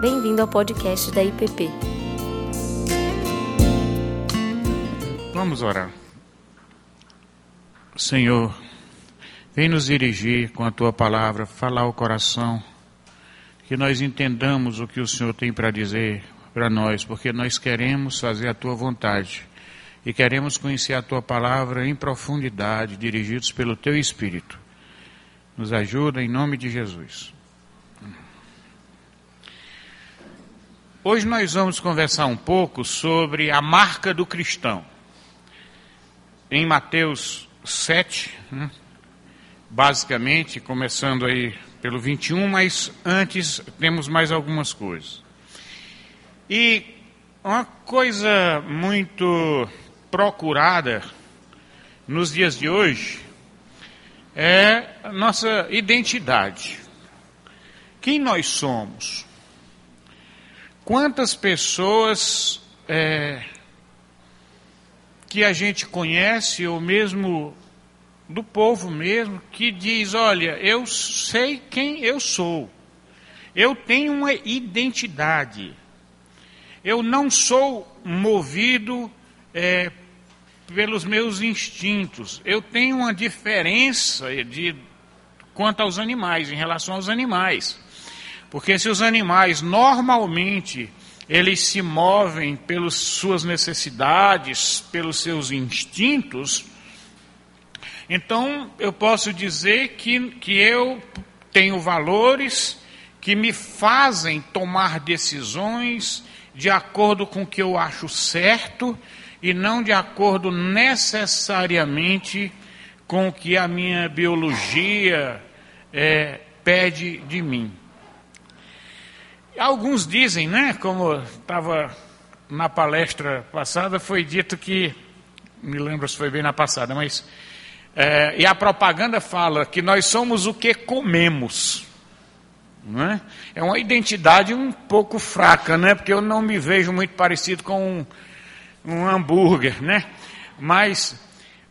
Bem-vindo ao podcast da IPP. Vamos orar. Senhor, vem nos dirigir com a tua palavra, falar ao coração, que nós entendamos o que o Senhor tem para dizer para nós, porque nós queremos fazer a tua vontade e queremos conhecer a tua palavra em profundidade, dirigidos pelo teu Espírito. Nos ajuda em nome de Jesus. Hoje nós vamos conversar um pouco sobre a marca do cristão. Em Mateus 7, né, basicamente, começando aí pelo 21, mas antes temos mais algumas coisas. E uma coisa muito procurada nos dias de hoje é a nossa identidade. Quem nós somos? Quantas pessoas é, que a gente conhece, ou mesmo do povo mesmo, que diz: Olha, eu sei quem eu sou, eu tenho uma identidade, eu não sou movido é, pelos meus instintos. Eu tenho uma diferença de quanto aos animais, em relação aos animais. Porque se os animais normalmente eles se movem pelas suas necessidades, pelos seus instintos, então eu posso dizer que, que eu tenho valores que me fazem tomar decisões de acordo com o que eu acho certo e não de acordo necessariamente com o que a minha biologia é, pede de mim. Alguns dizem, né, como estava na palestra passada, foi dito que, me lembro se foi bem na passada, mas. É, e a propaganda fala que nós somos o que comemos. Não é? é uma identidade um pouco fraca, né? porque eu não me vejo muito parecido com um, um hambúrguer, né? Mas,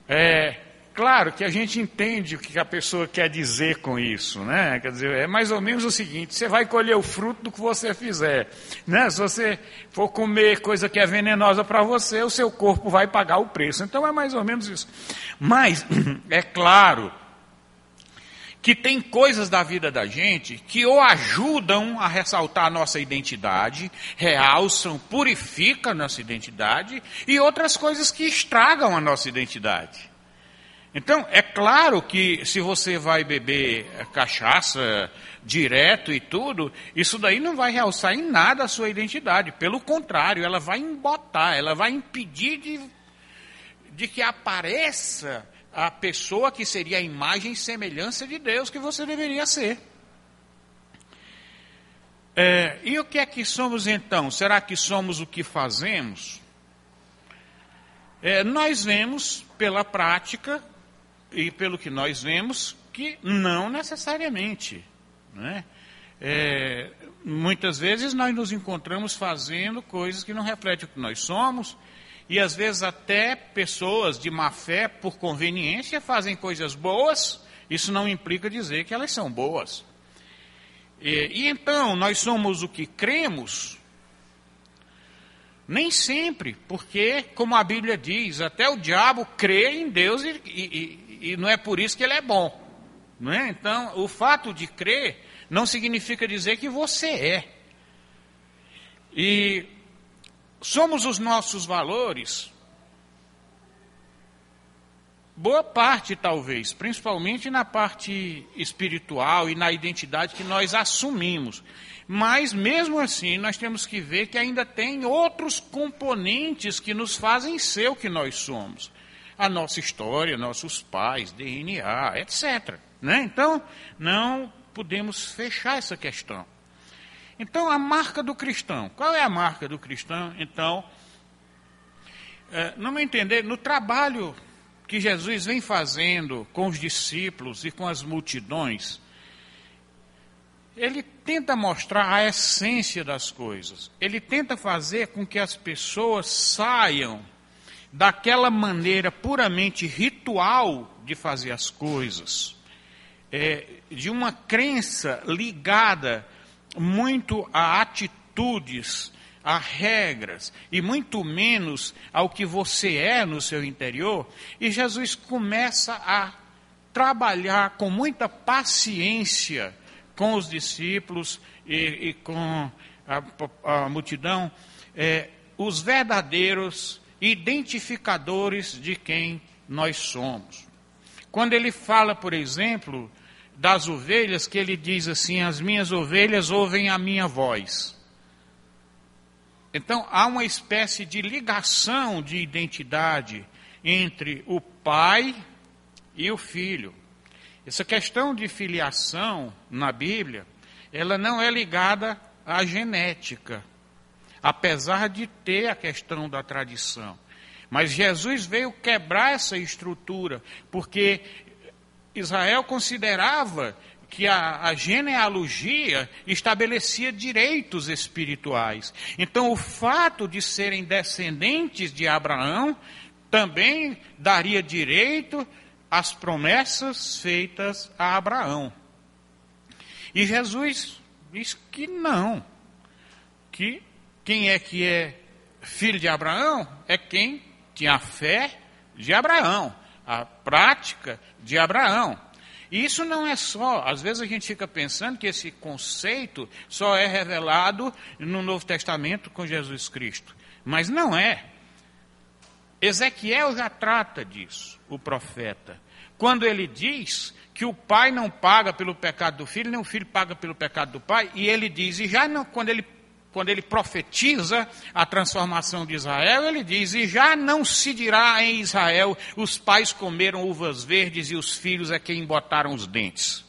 é, claro que a gente entende o que a pessoa quer dizer com isso, né? Quer dizer, é mais ou menos o seguinte: você vai colher o fruto do que você fizer, né? Se você for comer coisa que é venenosa para você, o seu corpo vai pagar o preço. Então é mais ou menos isso. Mas, é claro que tem coisas da vida da gente que ou ajudam a ressaltar a nossa identidade, realçam, purificam a nossa identidade, e outras coisas que estragam a nossa identidade. Então, é claro que se você vai beber cachaça direto e tudo, isso daí não vai realçar em nada a sua identidade. Pelo contrário, ela vai embotar, ela vai impedir de, de que apareça a pessoa que seria a imagem e semelhança de Deus que você deveria ser. É, e o que é que somos então? Será que somos o que fazemos? É, nós vemos pela prática e pelo que nós vemos que não necessariamente. Né? É, muitas vezes nós nos encontramos fazendo coisas que não refletem o que nós somos e às vezes até pessoas de má fé, por conveniência, fazem coisas boas, isso não implica dizer que elas são boas. E, e então, nós somos o que cremos? Nem sempre, porque, como a Bíblia diz, até o diabo crê em Deus e, e, e não é por isso que ele é bom. Não é? Então, o fato de crer não significa dizer que você é. E somos os nossos valores? Boa parte, talvez, principalmente na parte espiritual e na identidade que nós assumimos. Mas, mesmo assim, nós temos que ver que ainda tem outros componentes que nos fazem ser o que nós somos. A nossa história, nossos pais, DNA, etc. Né? Então, não podemos fechar essa questão. Então, a marca do cristão. Qual é a marca do cristão? Então, é, no meu entender, no trabalho que Jesus vem fazendo com os discípulos e com as multidões, ele tenta mostrar a essência das coisas. Ele tenta fazer com que as pessoas saiam daquela maneira puramente ritual de fazer as coisas, é, de uma crença ligada muito a atitudes, a regras, e muito menos ao que você é no seu interior, e Jesus começa a trabalhar com muita paciência com os discípulos e, e com a, a multidão, é, os verdadeiros identificadores de quem nós somos. Quando ele fala, por exemplo, das ovelhas, que ele diz assim: As minhas ovelhas ouvem a minha voz. Então, há uma espécie de ligação de identidade entre o pai e o filho. Essa questão de filiação na Bíblia, ela não é ligada à genética, apesar de ter a questão da tradição. Mas Jesus veio quebrar essa estrutura, porque Israel considerava que a, a, genealogia estabelecia direitos espirituais. Então, o fato de serem descendentes de Abraão também daria direito às promessas feitas a Abraão. E Jesus diz que não, que quem é que é filho de Abraão é quem tinha a fé de Abraão, a prática de Abraão. E isso não é só, às vezes a gente fica pensando que esse conceito só é revelado no Novo Testamento com Jesus Cristo. Mas não é. Ezequiel já trata disso, o profeta. Quando ele diz que o pai não paga pelo pecado do filho, nem o filho paga pelo pecado do pai, e ele diz, e já não, quando ele quando ele profetiza a transformação de Israel, ele diz: E já não se dirá em Israel: os pais comeram uvas verdes e os filhos é quem botaram os dentes.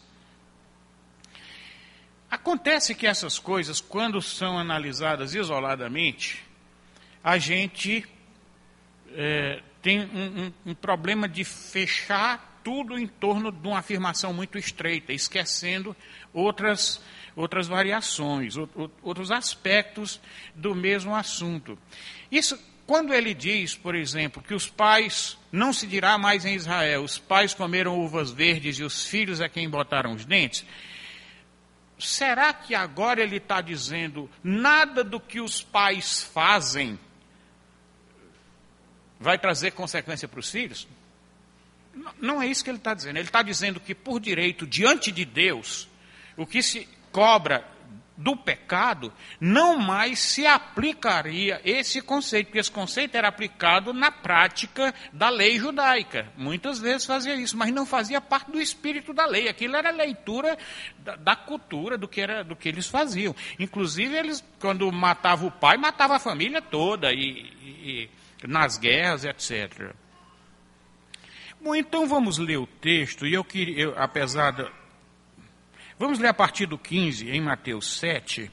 Acontece que essas coisas, quando são analisadas isoladamente, a gente é, tem um, um, um problema de fechar tudo em torno de uma afirmação muito estreita, esquecendo outras outras variações, outros aspectos do mesmo assunto. Isso, quando ele diz, por exemplo, que os pais, não se dirá mais em Israel, os pais comeram uvas verdes e os filhos é quem botaram os dentes, será que agora ele está dizendo nada do que os pais fazem vai trazer consequência para os filhos? Não é isso que ele está dizendo. Ele está dizendo que, por direito, diante de Deus, o que se cobra do pecado, não mais se aplicaria esse conceito, porque esse conceito era aplicado na prática da lei judaica. Muitas vezes fazia isso, mas não fazia parte do espírito da lei. Aquilo era leitura da, da cultura, do que, era, do que eles faziam. Inclusive, eles, quando matava o pai, matava a família toda, e, e, e nas guerras, etc. Bom, então vamos ler o texto, e eu queria, eu, apesar de Vamos ler a partir do 15, em Mateus 7,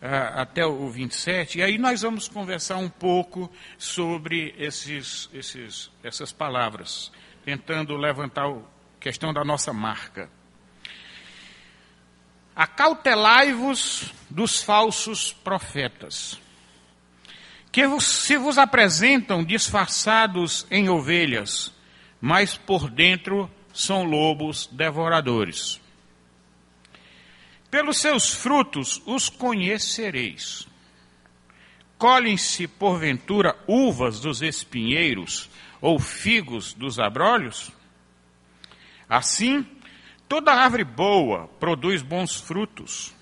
ah, até o 27, e aí nós vamos conversar um pouco sobre esses, esses, essas palavras, tentando levantar a questão da nossa marca. Acautelai-vos dos falsos profetas, que se vos apresentam disfarçados em ovelhas, mas por dentro são lobos devoradores. Pelos seus frutos os conhecereis. Colhem-se, porventura, uvas dos espinheiros ou figos dos abrolhos? Assim, toda árvore boa produz bons frutos,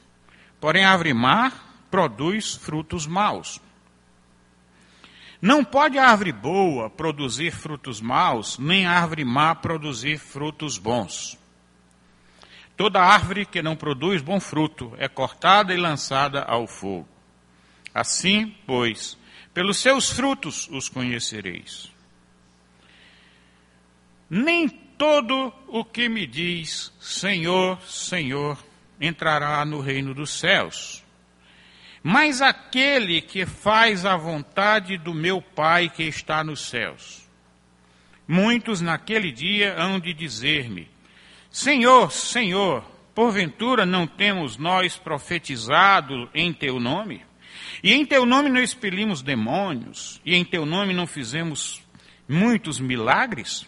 porém a árvore má produz frutos maus. Não pode a árvore boa produzir frutos maus, nem a árvore má produzir frutos bons. Toda árvore que não produz bom fruto é cortada e lançada ao fogo. Assim, pois, pelos seus frutos os conhecereis. Nem todo o que me diz Senhor, Senhor entrará no reino dos céus, mas aquele que faz a vontade do meu Pai que está nos céus. Muitos naquele dia hão de dizer-me: Senhor, Senhor, porventura não temos nós profetizado em teu nome? E em teu nome não expelimos demônios? E em teu nome não fizemos muitos milagres?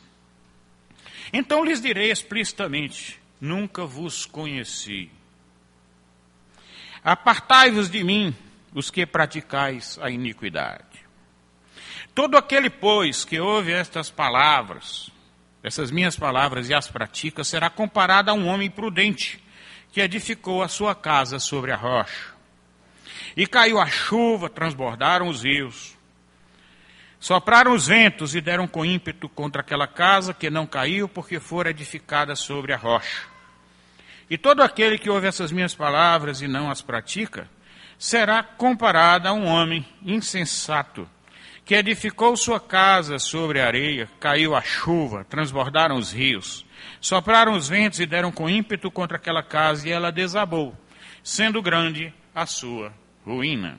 Então lhes direi explicitamente: nunca vos conheci. Apartai-vos de mim, os que praticais a iniquidade. Todo aquele, pois, que ouve estas palavras, essas minhas palavras e as pratica, será comparado a um homem prudente que edificou a sua casa sobre a rocha. E caiu a chuva, transbordaram os rios. Sopraram os ventos e deram com ímpeto contra aquela casa que não caiu, porque fora edificada sobre a rocha. E todo aquele que ouve essas minhas palavras e não as pratica, será comparado a um homem insensato, que edificou sua casa sobre a areia, caiu a chuva, transbordaram os rios, sopraram os ventos e deram com ímpeto contra aquela casa, e ela desabou, sendo grande a sua ruína.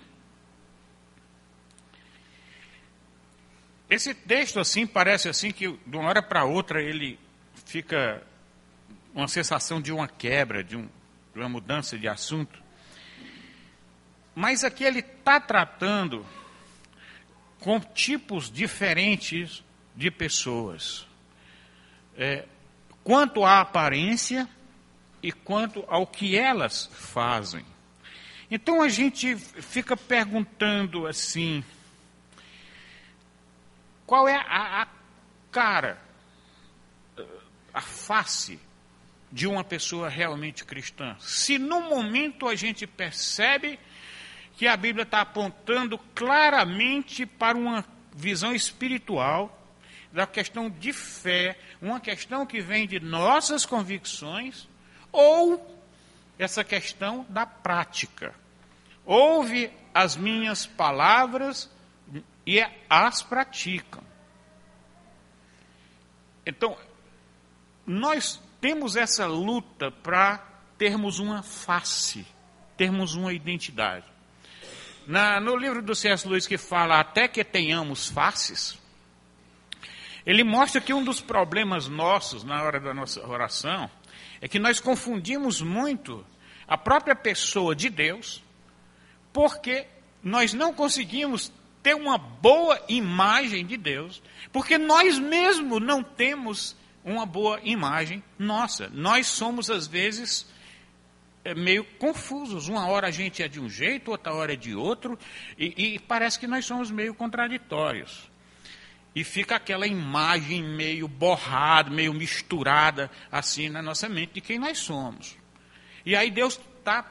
Esse texto assim parece assim que de uma hora para outra ele fica uma sensação de uma quebra, de, um, de uma mudança de assunto. Mas aqui ele está tratando com tipos diferentes de pessoas. É, quanto à aparência e quanto ao que elas fazem. Então a gente fica perguntando assim: qual é a, a cara, a face de uma pessoa realmente cristã? Se no momento a gente percebe que a Bíblia está apontando claramente para uma visão espiritual, da questão de fé, uma questão que vem de nossas convicções, ou essa questão da prática. Ouve as minhas palavras e as praticam. Então, nós temos essa luta para termos uma face, termos uma identidade. Na, no livro do C.S. Lewis que fala até que tenhamos faces, ele mostra que um dos problemas nossos na hora da nossa oração é que nós confundimos muito a própria pessoa de Deus, porque nós não conseguimos ter uma boa imagem de Deus, porque nós mesmos não temos uma boa imagem nossa. Nós somos, às vezes, meio confusos. Uma hora a gente é de um jeito, outra hora é de outro, e, e parece que nós somos meio contraditórios. E fica aquela imagem meio borrada, meio misturada, assim, na nossa mente de quem nós somos. E aí Deus está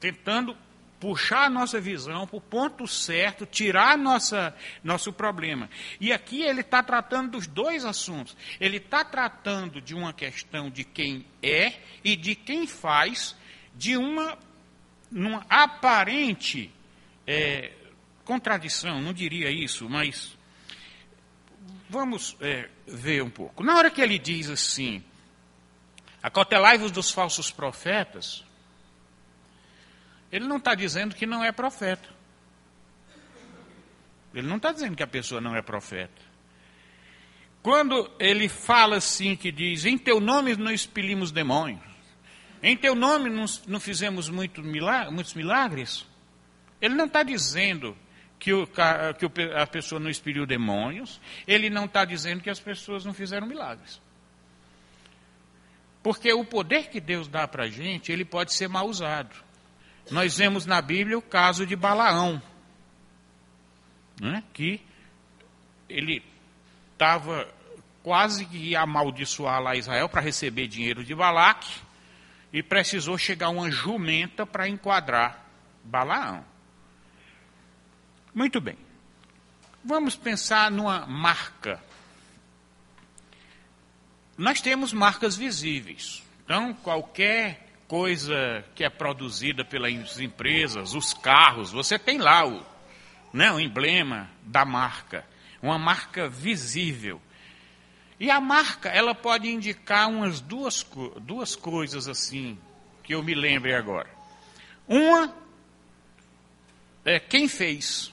tentando puxar a nossa visão para o ponto certo, tirar nossa, nosso problema. E aqui ele está tratando dos dois assuntos. Ele está tratando de uma questão de quem é e de quem faz, de uma, uma aparente é, contradição, não diria isso, mas vamos é, ver um pouco. Na hora que ele diz assim, acautelai-vos dos falsos profetas, ele não está dizendo que não é profeta. Ele não está dizendo que a pessoa não é profeta. Quando ele fala assim, que diz: Em teu nome não expelimos demônios, em teu nome não, não fizemos muito milagre, muitos milagres, ele não está dizendo que, o, que a pessoa não expeliu demônios, ele não está dizendo que as pessoas não fizeram milagres. Porque o poder que Deus dá para a gente, ele pode ser mal usado. Nós vemos na Bíblia o caso de Balaão, né, que ele estava quase que ia amaldiçoar lá Israel para receber dinheiro de Balaque, e precisou chegar uma jumenta para enquadrar Balaão. Muito bem. Vamos pensar numa marca. Nós temos marcas visíveis. Então, qualquer coisa que é produzida pelas empresas, os carros, você tem lá o, né, o emblema da marca, uma marca visível. E a marca, ela pode indicar umas duas, duas coisas assim, que eu me lembre agora. Uma é quem fez.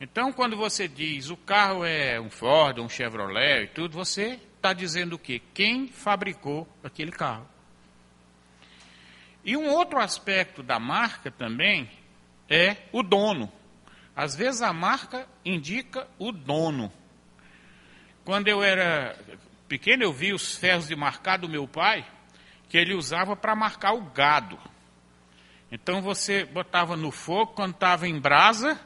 Então, quando você diz o carro é um Ford, um Chevrolet e tudo, você está dizendo o quê? Quem fabricou aquele carro. E um outro aspecto da marca também é o dono. Às vezes a marca indica o dono. Quando eu era pequeno, eu vi os ferros de marcar do meu pai, que ele usava para marcar o gado. Então você botava no fogo, quando estava em brasa,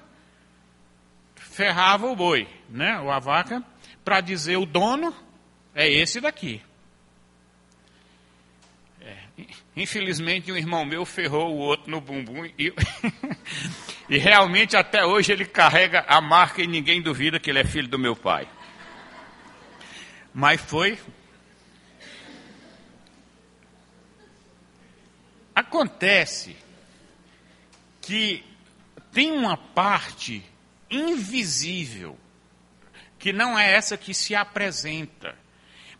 ferrava o boi, né, ou a vaca, para dizer o dono é esse daqui. É, infelizmente um irmão meu ferrou o outro no bumbum e, e realmente até hoje ele carrega a marca e ninguém duvida que ele é filho do meu pai. Mas foi Acontece que tem uma parte invisível, que não é essa que se apresenta,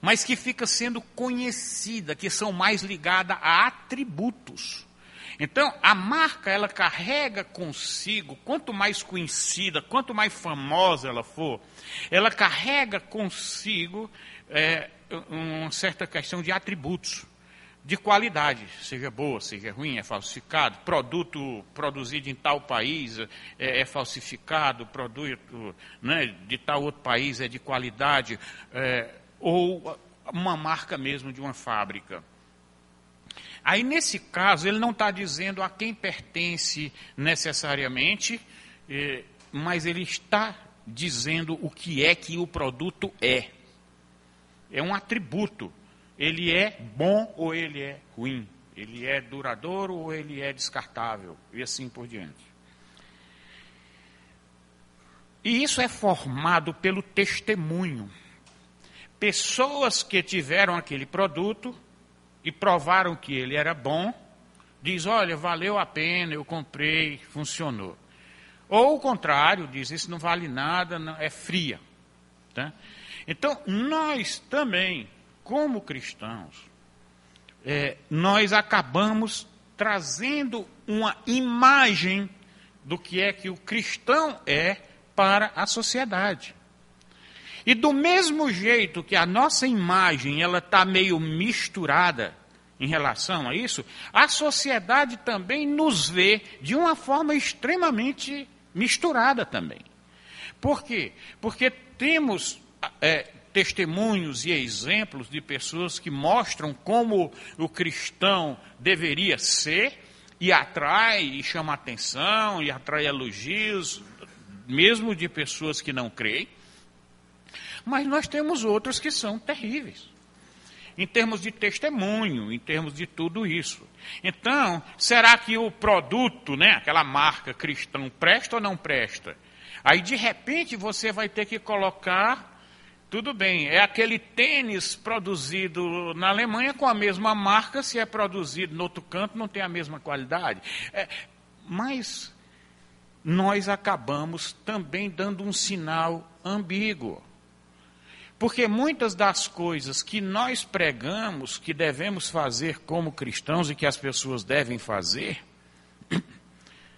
mas que fica sendo conhecida, que são mais ligadas a atributos. Então, a marca, ela carrega consigo, quanto mais conhecida, quanto mais famosa ela for, ela carrega consigo é, uma certa questão de atributos de qualidade, seja boa, seja ruim, é falsificado, produto produzido em tal país é, é falsificado, produto né, de tal outro país é de qualidade, é, ou uma marca mesmo de uma fábrica. Aí, nesse caso, ele não está dizendo a quem pertence necessariamente, é, mas ele está dizendo o que é que o produto é. É um atributo ele é bom ou ele é ruim, ele é duradouro ou ele é descartável, e assim por diante. E isso é formado pelo testemunho. Pessoas que tiveram aquele produto e provaram que ele era bom, diz, olha, valeu a pena, eu comprei, funcionou. Ou o contrário, diz, isso não vale nada, não, é fria. Tá? Então, nós também como cristãos, é, nós acabamos trazendo uma imagem do que é que o cristão é para a sociedade. E do mesmo jeito que a nossa imagem ela está meio misturada em relação a isso, a sociedade também nos vê de uma forma extremamente misturada também. Por quê? Porque temos é, testemunhos e exemplos de pessoas que mostram como o cristão deveria ser e atrai e chama atenção e atrai elogios, mesmo de pessoas que não creem. Mas nós temos outros que são terríveis. Em termos de testemunho, em termos de tudo isso. Então, será que o produto, né, aquela marca cristão, presta ou não presta? Aí, de repente, você vai ter que colocar tudo bem, é aquele tênis produzido na Alemanha com a mesma marca, se é produzido no outro canto, não tem a mesma qualidade. É, mas nós acabamos também dando um sinal ambíguo. Porque muitas das coisas que nós pregamos que devemos fazer como cristãos e que as pessoas devem fazer,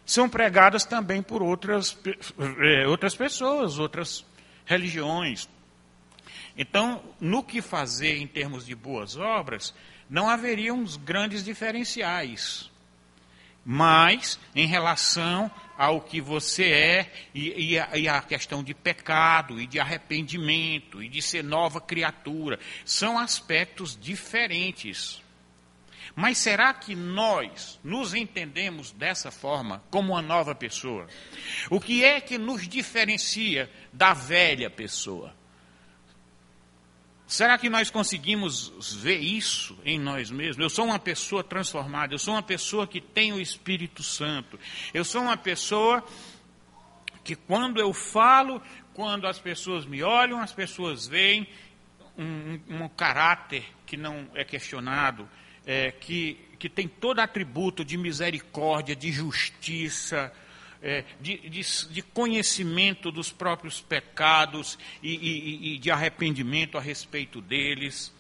são pregadas também por outras, é, outras pessoas, outras religiões, então, no que fazer em termos de boas obras, não haveriam grandes diferenciais. Mas, em relação ao que você é, e, e, a, e, a, questão de pecado, e de arrependimento, e de ser nova criatura, são aspectos diferentes. Mas será que nós nos entendemos dessa forma, como uma nova pessoa? O que é que nos diferencia da velha pessoa? Será que nós conseguimos ver isso em nós mesmos? Eu sou uma pessoa transformada, eu sou uma pessoa que tem o Espírito Santo, eu sou uma pessoa que quando eu falo, quando as pessoas me olham, as pessoas veem um, um caráter que não é questionado, é, que, que tem todo atributo de misericórdia, de justiça, é, de, de, de, conhecimento dos próprios pecados e, e, e de arrependimento a respeito deles.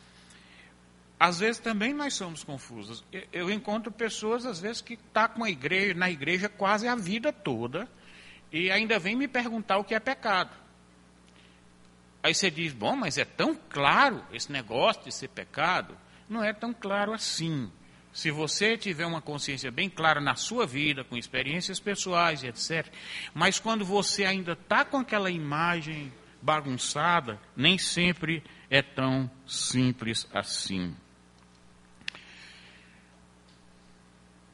Às vezes também nós somos confusos. Eu encontro pessoas, às vezes, que estão tá com a igreja, na igreja quase a vida toda e ainda vem me perguntar o que é pecado. Aí você diz, bom, mas é tão claro esse negócio de ser pecado? Não é tão claro assim. Se você tiver uma consciência bem clara na sua vida, com experiências pessoais e etc., mas quando você ainda está com aquela imagem bagunçada, nem sempre é tão simples assim.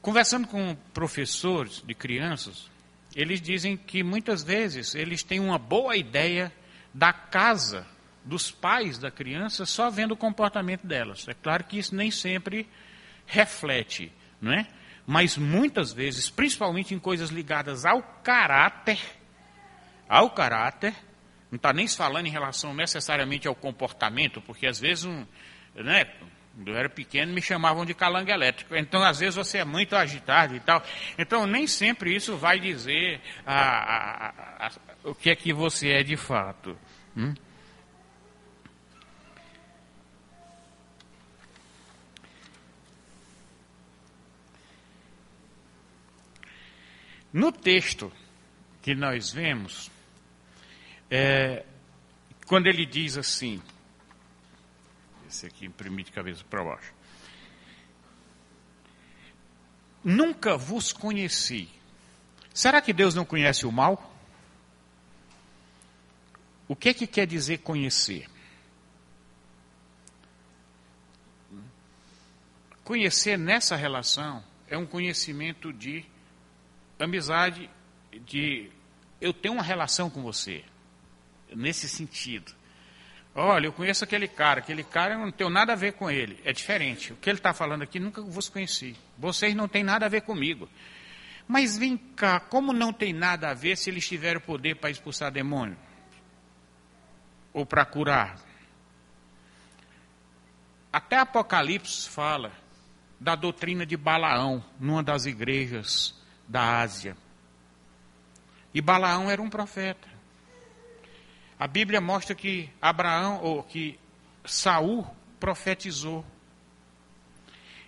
Conversando com professores de crianças, eles dizem que muitas vezes eles têm uma boa ideia da casa dos pais da criança só vendo o comportamento delas. É claro que isso nem sempre reflete, não é? Mas muitas vezes, principalmente em coisas ligadas ao caráter, ao caráter, não está nem falando em relação necessariamente ao comportamento, porque às vezes um, né, quando eu era pequeno, me chamavam de calango elétrico. Então, às vezes, você é muito agitado e tal. Então, nem sempre isso vai dizer a, a, a, o que é que você é de fato. Hum? No texto que nós vemos, é, quando ele diz assim, esse aqui imprimi de cabeça para baixo. Nunca vos conheci. Será que Deus não conhece o mal? O que é que quer dizer conhecer? Conhecer nessa relação é um conhecimento de amizade, de eu tenho uma relação com você, nesse sentido. Olha, eu conheço aquele cara, aquele cara eu não tenho nada a ver com ele. É diferente. O que ele está falando aqui nunca vos conheci. Vocês não têm nada a ver comigo. Mas vem cá, como não tem nada a ver se eles tiverem poder para expulsar demônio? Ou para curar? Até Apocalipse fala da doutrina de Balaão, numa das igrejas da Ásia. E Balaão era um profeta. A Bíblia mostra que Abraão ou que Saul profetizou.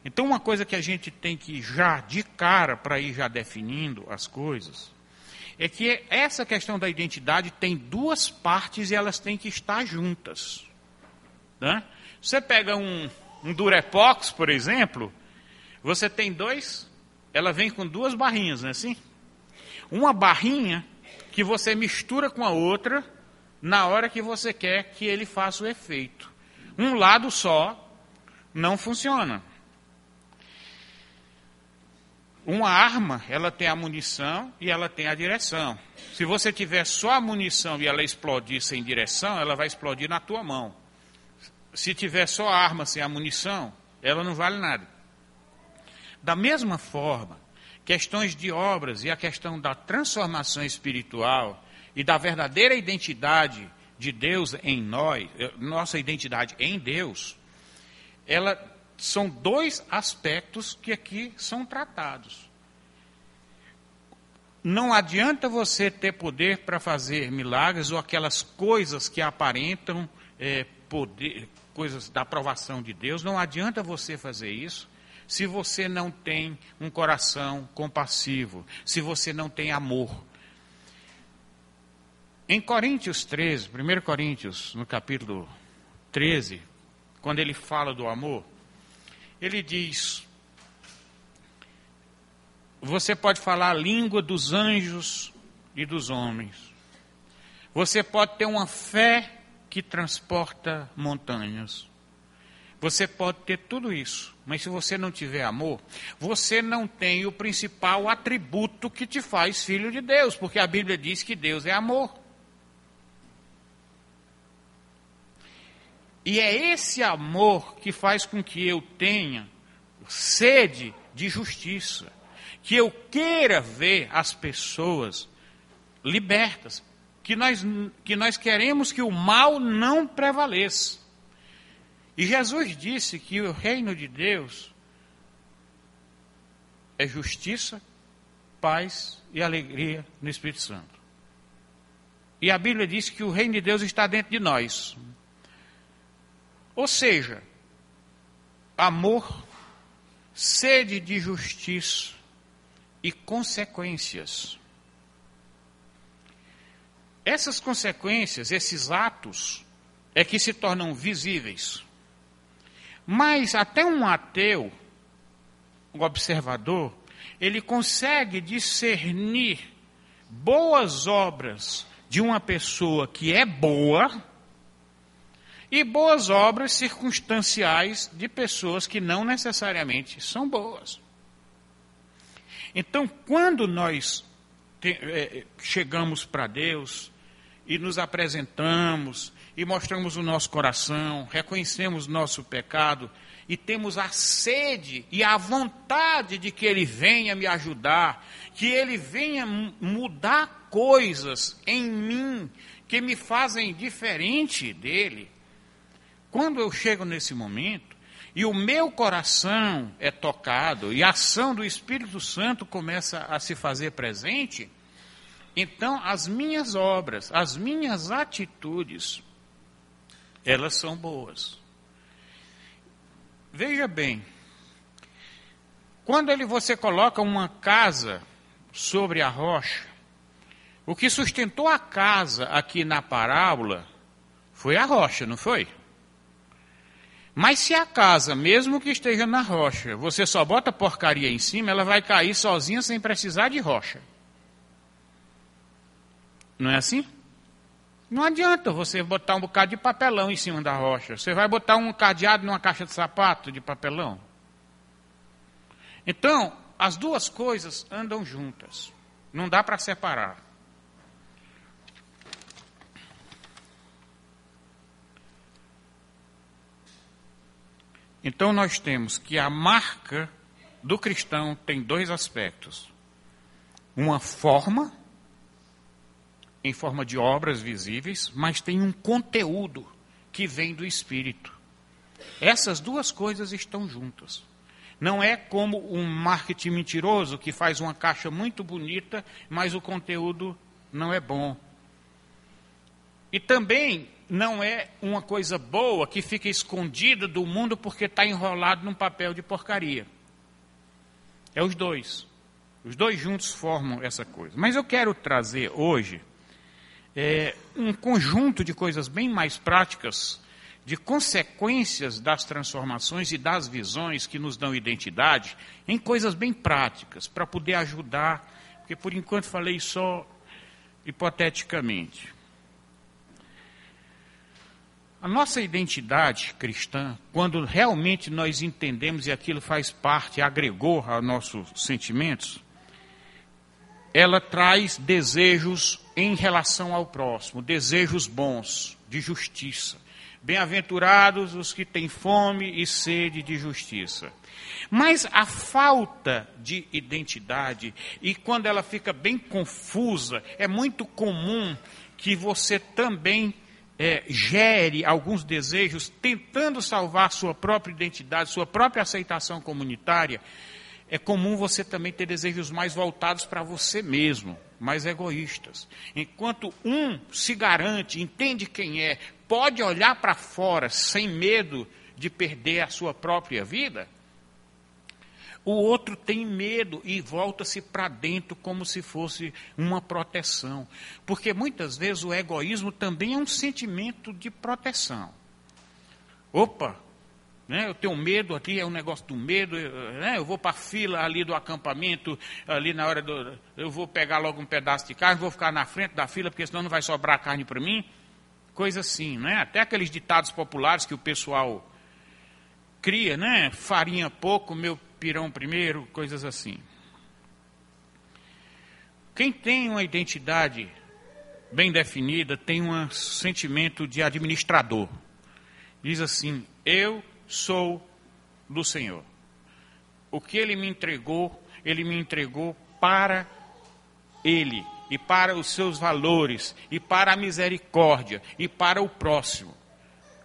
Então, uma coisa que a gente tem que já de cara para ir já definindo as coisas é que essa questão da identidade tem duas partes e elas têm que estar juntas. Né? Você pega um, um Durepox, por exemplo, você tem dois, ela vem com duas barrinhas, não é assim? Uma barrinha que você mistura com a outra na hora que você quer que ele faça o efeito. Um lado só não funciona. Uma arma, ela tem a munição e ela tem a direção. Se você tiver só a munição e ela explodir sem direção, ela vai explodir na tua mão. Se tiver só a arma sem a munição, ela não vale nada. Da mesma forma, questões de obras e a questão da transformação espiritual e da verdadeira identidade de Deus em nós, eh, nossa identidade em Deus, ela são dois aspectos que aqui são tratados. Não adianta você ter poder para fazer milagres ou aquelas coisas que aparentam é, poder, coisas da aprovação de Deus. Não adianta você fazer isso se você não tem um coração compassivo, se você não tem amor. Em Coríntios 13, 1 Coríntios, no capítulo 13, quando ele fala do amor, ele diz: Você pode falar a língua dos anjos e dos homens. Você pode ter uma fé que transporta montanhas. Você pode ter tudo isso, mas se você não tiver amor, você não tem o principal atributo que te faz filho de Deus, porque a Bíblia diz que Deus é amor. E é esse amor que faz com que eu tenha sede de justiça, que eu queira ver as pessoas libertas, que nós, que nós queremos que o mal não prevaleça. E Jesus disse que o reino de Deus é justiça, paz e alegria no Espírito Santo. E a Bíblia diz que o reino de Deus está dentro de nós. Ou seja, amor, sede de justiça e consequências. Essas consequências, esses atos, é que se tornam visíveis. Mas até um ateu, um observador, ele consegue discernir boas obras de uma pessoa que é boa e boas obras circunstanciais de pessoas que não necessariamente são boas. Então, quando nós te, é, chegamos para Deus e nos apresentamos e mostramos o nosso coração, reconhecemos nosso pecado e temos a sede e a vontade de que Ele venha me ajudar, que Ele venha mudar coisas em mim que me fazem diferente dele. Quando eu chego nesse momento e o meu coração é tocado e a ação do Espírito Santo começa a se fazer presente, então as minhas obras, as minhas atitudes, elas são boas. Veja bem, quando ele, você coloca uma casa sobre a rocha, o que sustentou a casa aqui na parábola foi a rocha, não foi? Mas se a casa, mesmo que esteja na rocha, você só bota porcaria em cima, ela vai cair sozinha sem precisar de rocha. Não é assim? Não adianta você botar um bocado de papelão em cima da rocha. Você vai botar um cadeado numa caixa de sapato de papelão. Então, as duas coisas andam juntas. Não dá para separar. Então, nós temos que a marca do cristão tem dois aspectos: uma forma em forma de obras visíveis, mas tem um conteúdo que vem do Espírito. Essas duas coisas estão juntas. Não é como um marketing mentiroso que faz uma caixa muito bonita, mas o conteúdo não é bom. E também não é uma coisa boa que fica escondida do mundo porque está enrolado num papel de porcaria. É os dois. Os dois juntos formam essa coisa. Mas eu quero trazer hoje é, um conjunto de coisas bem mais práticas, de consequências das transformações e das visões que nos dão identidade, em coisas bem práticas, para poder ajudar, porque por enquanto falei só hipoteticamente. A nossa identidade cristã, quando realmente nós entendemos e aquilo faz parte, agregou aos nossos sentimentos, ela traz desejos em relação ao próximo, desejos bons, de justiça. Bem-aventurados os que têm fome e sede de justiça. Mas a falta de identidade, e quando ela fica bem confusa, é muito comum que você também é, gere alguns desejos tentando salvar sua própria identidade, sua própria aceitação comunitária, é comum você também ter desejos mais voltados para você mesmo, mais egoístas. Enquanto um se garante, entende quem é, pode olhar para fora sem medo de perder a sua própria vida, o outro tem medo e volta-se para dentro como se fosse uma proteção. Porque muitas vezes o egoísmo também é um sentimento de proteção. Opa, né? Eu tenho medo aqui, é um negócio do medo. Né? Eu vou para a fila ali do acampamento, ali na hora do. Eu vou pegar logo um pedaço de carne, vou ficar na frente da fila, porque senão não vai sobrar carne para mim. Coisa assim, né? Até aqueles ditados populares que o pessoal cria, né? Farinha pouco, meu pirão primeiro, coisas assim. Quem tem uma identidade bem definida tem um sentimento de administrador. Diz assim: eu sou do Senhor. O que ele me entregou, ele me entregou para ele e para os seus valores e para a misericórdia e para o próximo.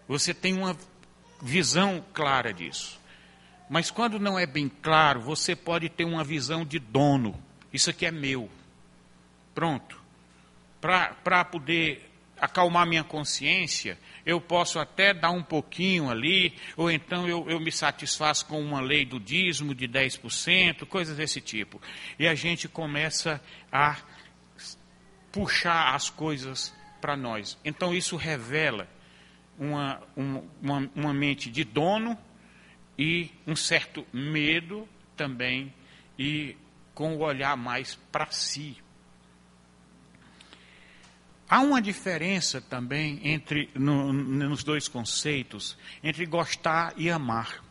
Você tem uma visão clara disso. Mas quando não é bem claro, você pode ter uma visão de dono. Isso aqui é meu. Pronto. Para poder acalmar minha consciência, eu posso até dar um pouquinho ali, ou então eu, eu me satisfaço com uma lei do dízimo de 10%, coisas desse tipo. E a gente começa a puxar as coisas para nós. Então isso revela uma, uma, uma mente de dono e um certo medo também, e com o olhar mais para si. Há uma diferença também entre no, nos dois conceitos, entre gostar e amar.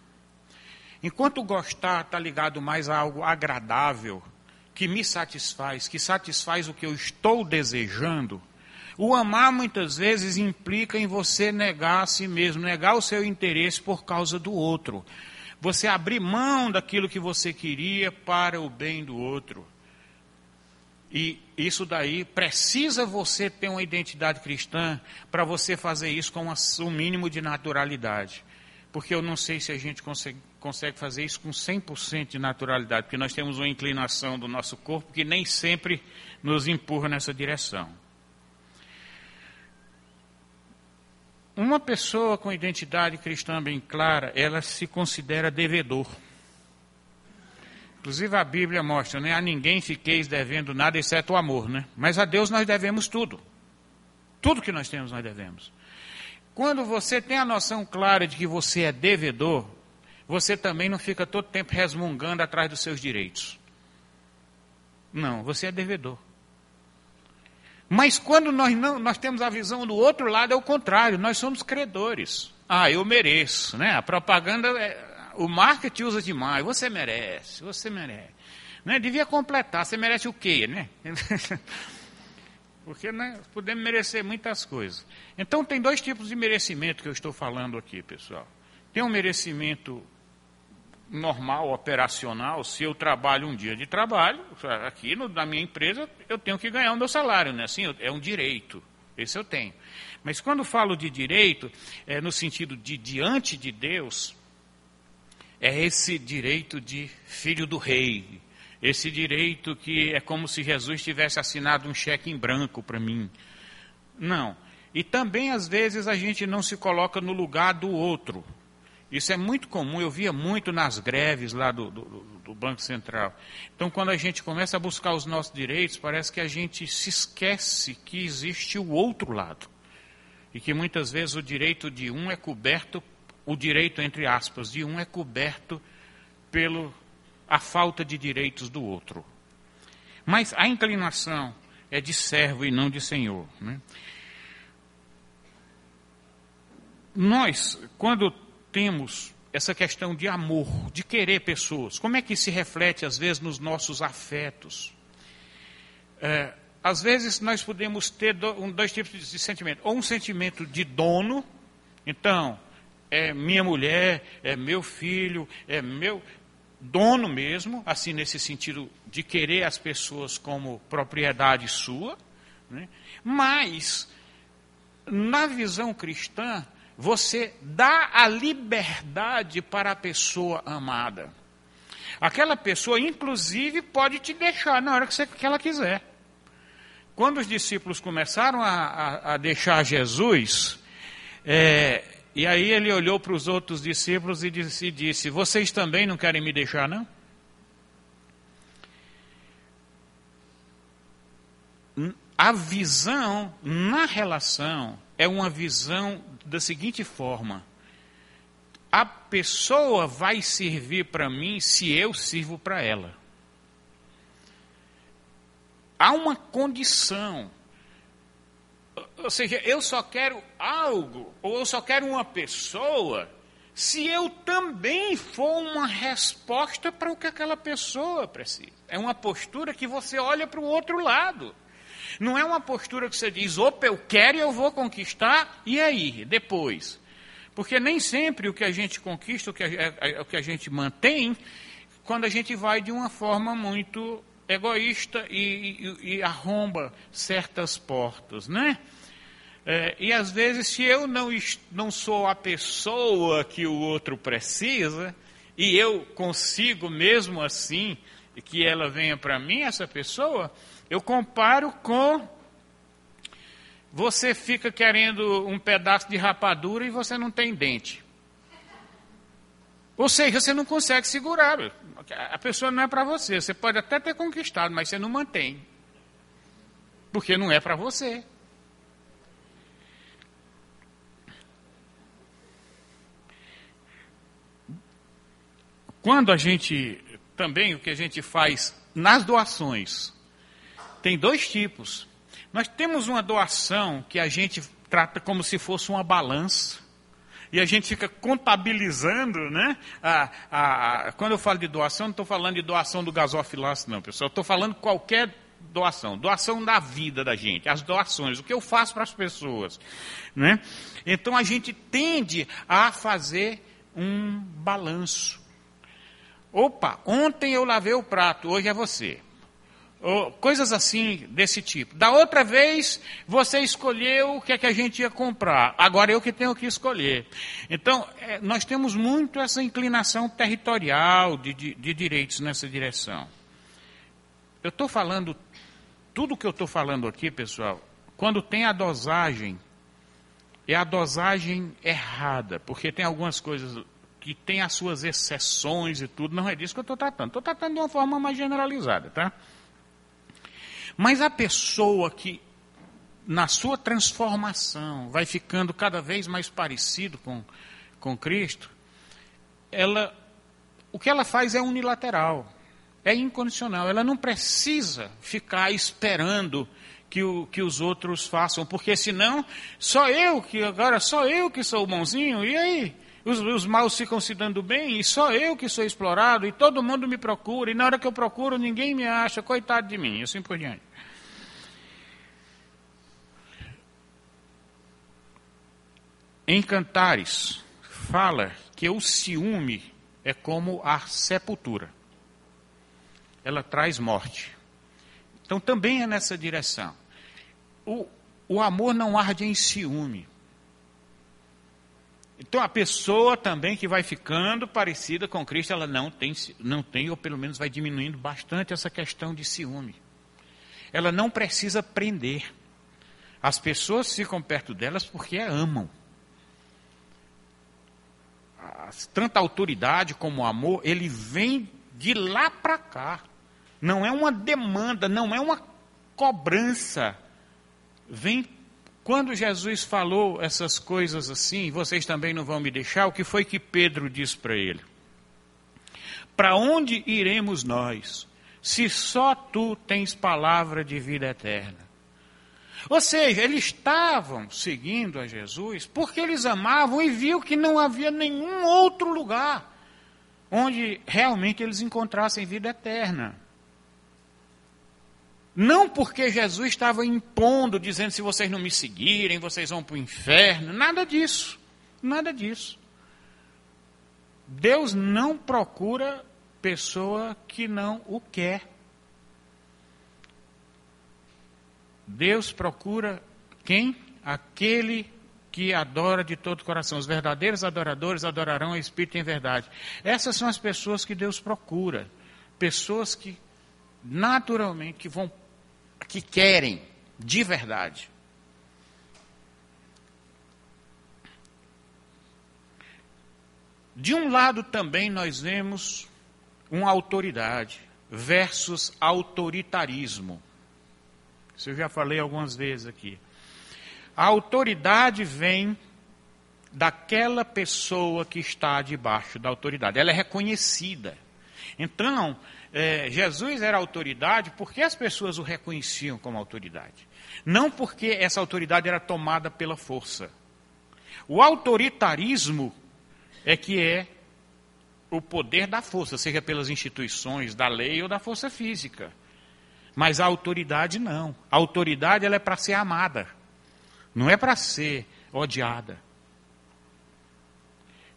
Enquanto gostar está ligado mais a algo agradável, que me satisfaz, que satisfaz o que eu estou desejando, o amar muitas vezes implica em você negar a si mesmo, negar o seu interesse por causa do outro. Você abrir mão daquilo que você queria para o bem do outro. E isso daí precisa você ter uma identidade cristã para você fazer isso com o mínimo de naturalidade. Porque eu não sei se a gente consegue, consegue fazer isso com 100% de naturalidade, porque nós temos uma inclinação do nosso corpo que nem sempre nos empurra nessa direção. Uma pessoa com identidade cristã bem clara, ela se considera devedor. Inclusive a Bíblia mostra, né? A ninguém fiqueis devendo nada exceto o amor, né? Mas a Deus nós devemos tudo. Tudo que nós temos nós devemos. Quando você tem a noção clara de que você é devedor, você também não fica todo tempo resmungando atrás dos seus direitos. Não, você é devedor. Mas quando nós não, nós temos a visão do outro lado, é o contrário, nós somos credores. Ah, eu mereço, né? A propaganda é, o marketing usa demais. Você merece, você merece. Né? Devia completar. Você merece o quê, né? Porque né, podemos merecer muitas coisas. Então, tem dois tipos de merecimento que eu estou falando aqui, pessoal. Tem um merecimento normal, operacional. Se eu trabalho um dia de trabalho, aqui no, na minha empresa, eu tenho que ganhar o meu salário, né? Assim, é um direito. Esse eu tenho. Mas quando falo de direito, é no sentido de diante de Deus, é esse direito de filho do rei, esse direito que é como se Jesus tivesse assinado um cheque em branco para mim. Não. E também, às vezes, a gente não se coloca no lugar do outro. Isso é muito comum, eu via muito nas greves lá do, do, do, Banco Central. Então, quando a gente começa a buscar os nossos direitos, parece que a gente se esquece que existe o outro lado. E que muitas vezes o direito de um é coberto o direito, entre aspas, de um é coberto pelo a falta de direitos do outro. Mas a inclinação é de servo e não de senhor. Né? Nós, quando temos essa questão de amor, de querer pessoas, como é que se reflete às vezes nos nossos afetos? É, às vezes nós podemos ter dois tipos de sentimento, ou um sentimento de dono, então é minha mulher, é meu filho, é meu dono mesmo, assim nesse sentido de querer as pessoas como propriedade sua, né? mas na visão cristã você dá a liberdade para a pessoa amada. Aquela pessoa, inclusive, pode te deixar na hora que, você, que ela quiser. Quando os discípulos começaram a, a, a deixar Jesus, é, e aí ele olhou para os outros discípulos e disse, disse: Vocês também não querem me deixar, não? A visão na relação é uma visão da seguinte forma: a pessoa vai servir para mim se eu sirvo para ela. Há uma condição ou seja, eu só quero algo, ou eu só quero uma pessoa, se eu também for uma resposta para o que aquela pessoa precisa. É uma postura que você olha para o outro lado. Não é uma postura que você diz, opa, eu quero e eu vou conquistar, e aí, depois? Porque nem sempre o que a gente conquista, o que a, é, é, o que a gente mantém, quando a gente vai de uma forma muito egoísta e, e, e arromba certas portas, né? É, e às vezes, se eu não, não sou a pessoa que o outro precisa, e eu consigo mesmo assim que ela venha para mim, essa pessoa, eu comparo com você fica querendo um pedaço de rapadura e você não tem dente. Ou seja, você não consegue segurar. A pessoa não é para você. Você pode até ter conquistado, mas você não mantém. Porque não é para você. Quando a gente, também o que a gente faz nas doações, tem dois tipos. Nós temos uma doação que a gente trata como se fosse uma balança. e a gente fica contabilizando, né? A, a, a, quando eu falo de doação, não estou falando de doação do gasofilaço, não, pessoal. Estou falando qualquer doação, doação da vida da gente, as doações, o que eu faço para as pessoas, né? Então a gente tende a fazer um balanço. Opa, ontem eu lavei o prato, hoje é você coisas assim desse tipo. Da outra vez, você escolheu o que é que a gente ia comprar. Agora eu que tenho que escolher. Então, é, nós temos muito essa inclinação territorial de, de, de direitos nessa direção. Eu estou falando, tudo que eu estou falando aqui, pessoal, quando tem a dosagem, é a dosagem errada, porque tem algumas coisas que tem as suas exceções e tudo, não é disso que eu estou tratando. Estou tratando de uma forma mais generalizada, tá? Mas a pessoa que, na sua transformação, vai ficando cada vez mais parecido com, com Cristo, ela, o que ela faz é unilateral, é incondicional. Ela não precisa ficar esperando que, o, que os outros façam, porque senão, só eu que agora, só eu que sou bonzinho, e aí? Os, os maus ficam se dando bem, e só eu que sou explorado, e todo mundo me procura, e na hora que eu procuro ninguém me acha, coitado de mim, assim por diante. Em Cantares, fala que o ciúme é como a sepultura. Ela traz morte. Então também é nessa direção. O, o amor não arde em ciúme. Então a pessoa também que vai ficando parecida com Cristo, ela não tem, não tem, ou pelo menos vai diminuindo bastante essa questão de ciúme. Ela não precisa prender. As pessoas ficam perto delas porque a amam tanta autoridade como o amor, ele vem de lá para cá. Não é uma demanda, não é uma cobrança. Vem quando Jesus falou essas coisas assim, vocês também não vão me deixar, o que foi que Pedro disse para ele? Para onde iremos nós, se só tu tens palavra de vida eterna? Ou seja, eles estavam seguindo a Jesus porque eles amavam e viam que não havia nenhum outro lugar onde realmente eles encontrassem vida eterna. Não porque Jesus estava impondo, dizendo se vocês não me seguirem, vocês vão para o inferno. Nada disso. Nada disso. Deus não procura pessoa que não o quer. Deus procura quem? Aquele que adora de todo o coração. Os verdadeiros adoradores adorarão o Espírito em verdade. Essas são as pessoas que Deus procura. Pessoas que naturalmente que vão que querem de verdade. De um lado também nós vemos uma autoridade versus autoritarismo. Isso eu já falei algumas vezes aqui. A autoridade vem daquela pessoa que está debaixo da autoridade. Ela é reconhecida. Então, é, Jesus era autoridade porque as pessoas o reconheciam como autoridade. Não porque essa autoridade era tomada pela força. O autoritarismo é que é o poder da força, seja pelas instituições, da lei ou da força física. Mas a autoridade não. A autoridade ela é para ser amada, não é para ser odiada.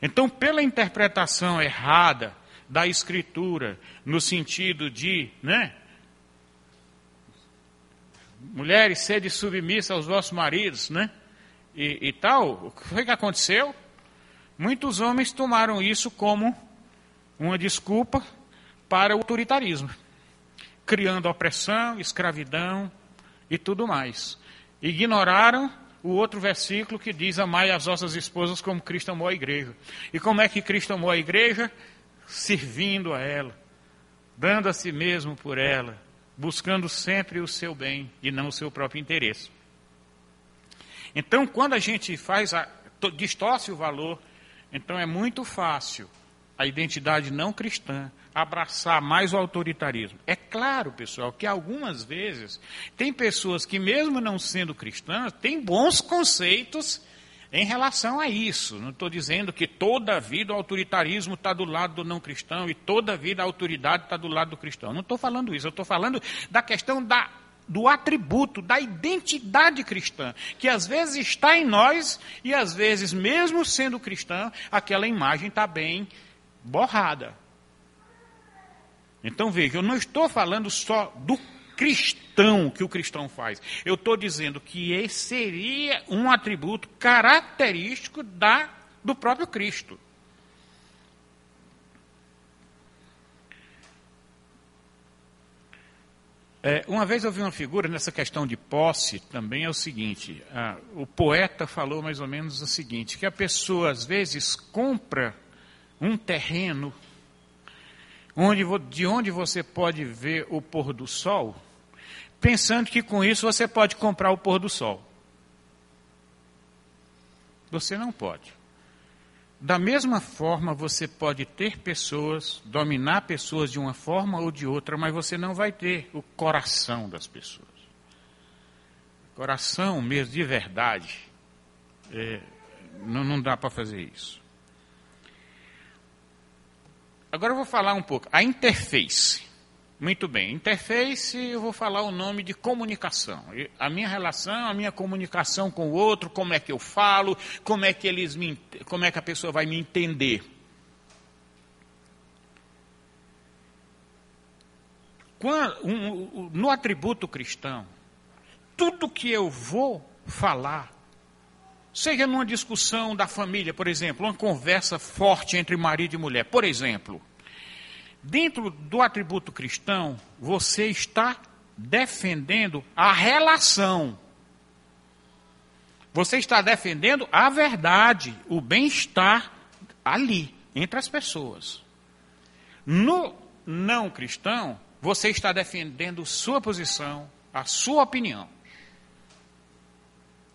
Então, pela interpretação errada da escritura, no sentido de, né? Mulheres, sede submissa aos vossos maridos, né? E, e tal, o que foi que aconteceu? Muitos homens tomaram isso como uma desculpa para o autoritarismo criando opressão, escravidão e tudo mais. Ignoraram o outro versículo que diz: Amai as vossas esposas como Cristo amou a igreja. E como é que Cristo amou a igreja? Servindo a ela, dando a si mesmo por ela, buscando sempre o seu bem e não o seu próprio interesse. Então, quando a gente faz a, distorce o valor, então é muito fácil a identidade não cristã abraçar mais o autoritarismo. É claro, pessoal, que algumas vezes tem pessoas que, mesmo não sendo cristãs, têm bons conceitos em relação a isso. Não estou dizendo que toda a vida o autoritarismo está do lado do não cristão e toda a vida a autoridade está do lado do cristão. Não estou falando isso, eu estou falando da questão da, do atributo, da identidade cristã, que às vezes está em nós e às vezes, mesmo sendo cristã, aquela imagem está bem borrada. Então veja, eu não estou falando só do cristão que o cristão faz. Eu estou dizendo que esse seria um atributo característico da, do próprio Cristo. É, uma vez eu vi uma figura nessa questão de posse, também é o seguinte: ah, o poeta falou mais ou menos o seguinte: que a pessoa às vezes compra um terreno onde, de onde você pode ver o pôr do sol, pensando que com isso você pode comprar o pôr do sol. Você não pode. Da mesma forma, você pode ter pessoas, dominar pessoas de uma forma ou de outra, mas você não vai ter o coração das pessoas. Coração mesmo de verdade. É, não, não dá para fazer isso. Agora eu vou falar um pouco. A interface. Muito bem. Interface, eu vou falar o nome de comunicação. A minha relação, a minha comunicação com o outro, como é que eu falo, como é que eles me, como é que a pessoa vai me entender. Quando, um, no atributo cristão, tudo que eu vou falar, seja numa discussão da família, por exemplo, uma conversa forte entre marido e mulher, por exemplo, Dentro do atributo cristão, você está defendendo a relação. Você está defendendo a verdade, o bem-estar ali, entre as pessoas. No não cristão, você está defendendo sua posição, a sua opinião.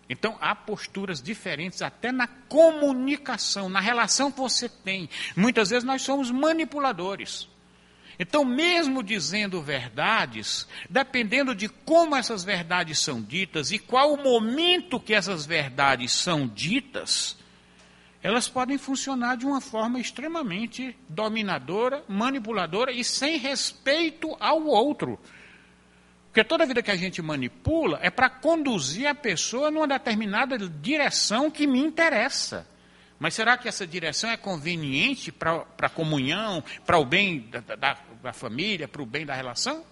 Então, há posturas diferentes até na comunicação, na relação que você tem. Muitas vezes nós somos manipuladores. Então, mesmo dizendo verdades, dependendo de como essas verdades são ditas e qual o momento que essas verdades são ditas, elas podem funcionar de uma forma extremamente dominadora, manipuladora e sem respeito ao outro. Porque toda vida que a gente manipula é para conduzir a pessoa numa determinada direção que me interessa. Mas será que essa direção é conveniente para a comunhão, para o bem da, da, da família, para o bem da relação?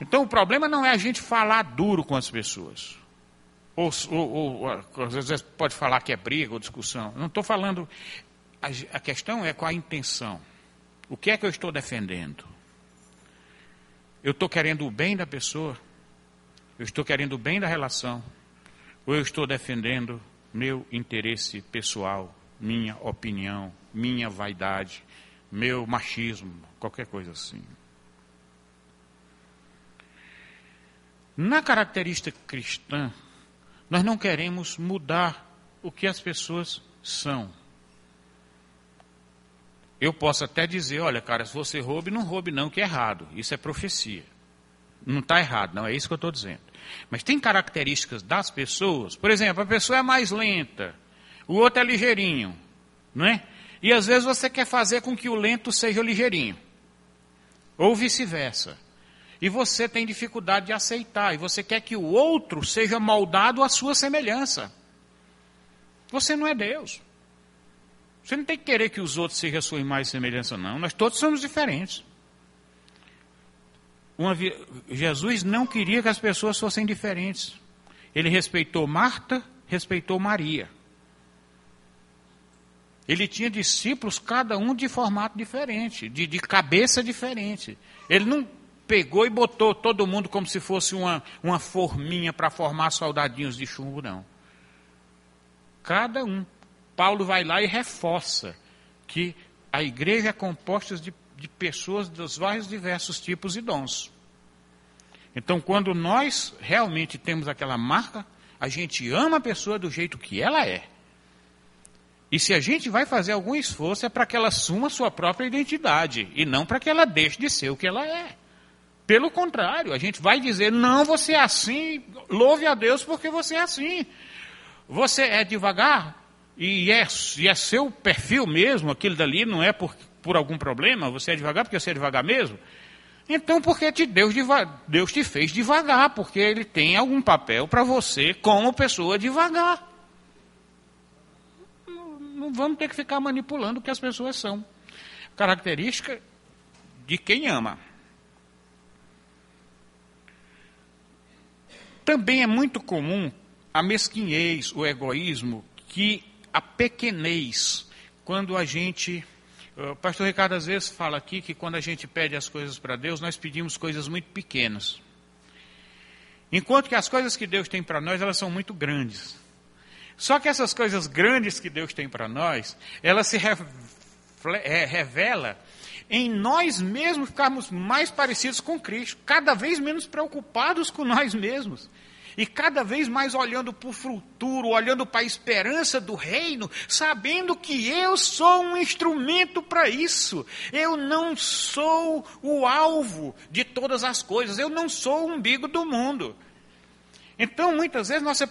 Então o problema não é a gente falar duro com as pessoas. Ou, ou, ou às vezes pode falar que é briga ou discussão. Não estou falando. A, a questão é qual a intenção. O que é que eu estou defendendo? Eu estou querendo o bem da pessoa? Eu estou querendo o bem da relação? Ou eu estou defendendo meu interesse pessoal, minha opinião, minha vaidade, meu machismo, qualquer coisa assim. Na característica cristã, nós não queremos mudar o que as pessoas são. Eu posso até dizer, olha, cara, se você roube, não roube não, que é errado. Isso é profecia. Não está errado, não é isso que eu estou dizendo. Mas tem características das pessoas, por exemplo, a pessoa é mais lenta, o outro é ligeirinho, não é? E às vezes você quer fazer com que o lento seja ligeirinho, ou vice-versa. E você tem dificuldade de aceitar, e você quer que o outro seja moldado à sua semelhança. Você não é Deus. Você não tem que querer que os outros sejam a sua imagem e semelhança, não. Nós todos somos diferentes. Uma, Jesus não queria que as pessoas fossem diferentes. Ele respeitou Marta, respeitou Maria. Ele tinha discípulos, cada um de formato diferente, de, de cabeça diferente. Ele não pegou e botou todo mundo como se fosse uma, uma forminha para formar soldadinhos de chumbo, não. Cada um. Paulo vai lá e reforça que a igreja é composta de de pessoas dos vários diversos tipos e dons. Então, quando nós realmente temos aquela marca, a gente ama a pessoa do jeito que ela é. E se a gente vai fazer algum esforço, é para que ela assuma sua própria identidade, e não para que ela deixe de ser o que ela é. Pelo contrário, a gente vai dizer: não, você é assim, louve a Deus porque você é assim. Você é devagar, e é, e é seu perfil mesmo, aquilo dali não é por, por algum problema, você é devagar porque você é devagar mesmo. Então, porque te Deus, Deus te fez devagar, porque Ele tem algum papel para você como pessoa devagar. Não, não vamos ter que ficar manipulando o que as pessoas são. Característica de quem ama. Também é muito comum a mesquinhez, o egoísmo, que a pequenez, quando a gente. O pastor Ricardo às vezes fala aqui que quando a gente pede as coisas para Deus, nós pedimos coisas muito pequenas. Enquanto que as coisas que Deus tem para nós, elas são muito grandes. Só que essas coisas grandes que Deus tem para nós, elas se é, revela em nós mesmos ficarmos mais parecidos com Cristo, cada vez menos preocupados com nós mesmos. E cada vez mais olhando para o futuro, olhando para a esperança do reino, sabendo que eu sou um instrumento para isso. Eu não sou o alvo de todas as coisas, eu não sou o umbigo do mundo. Então, muitas vezes, nossa,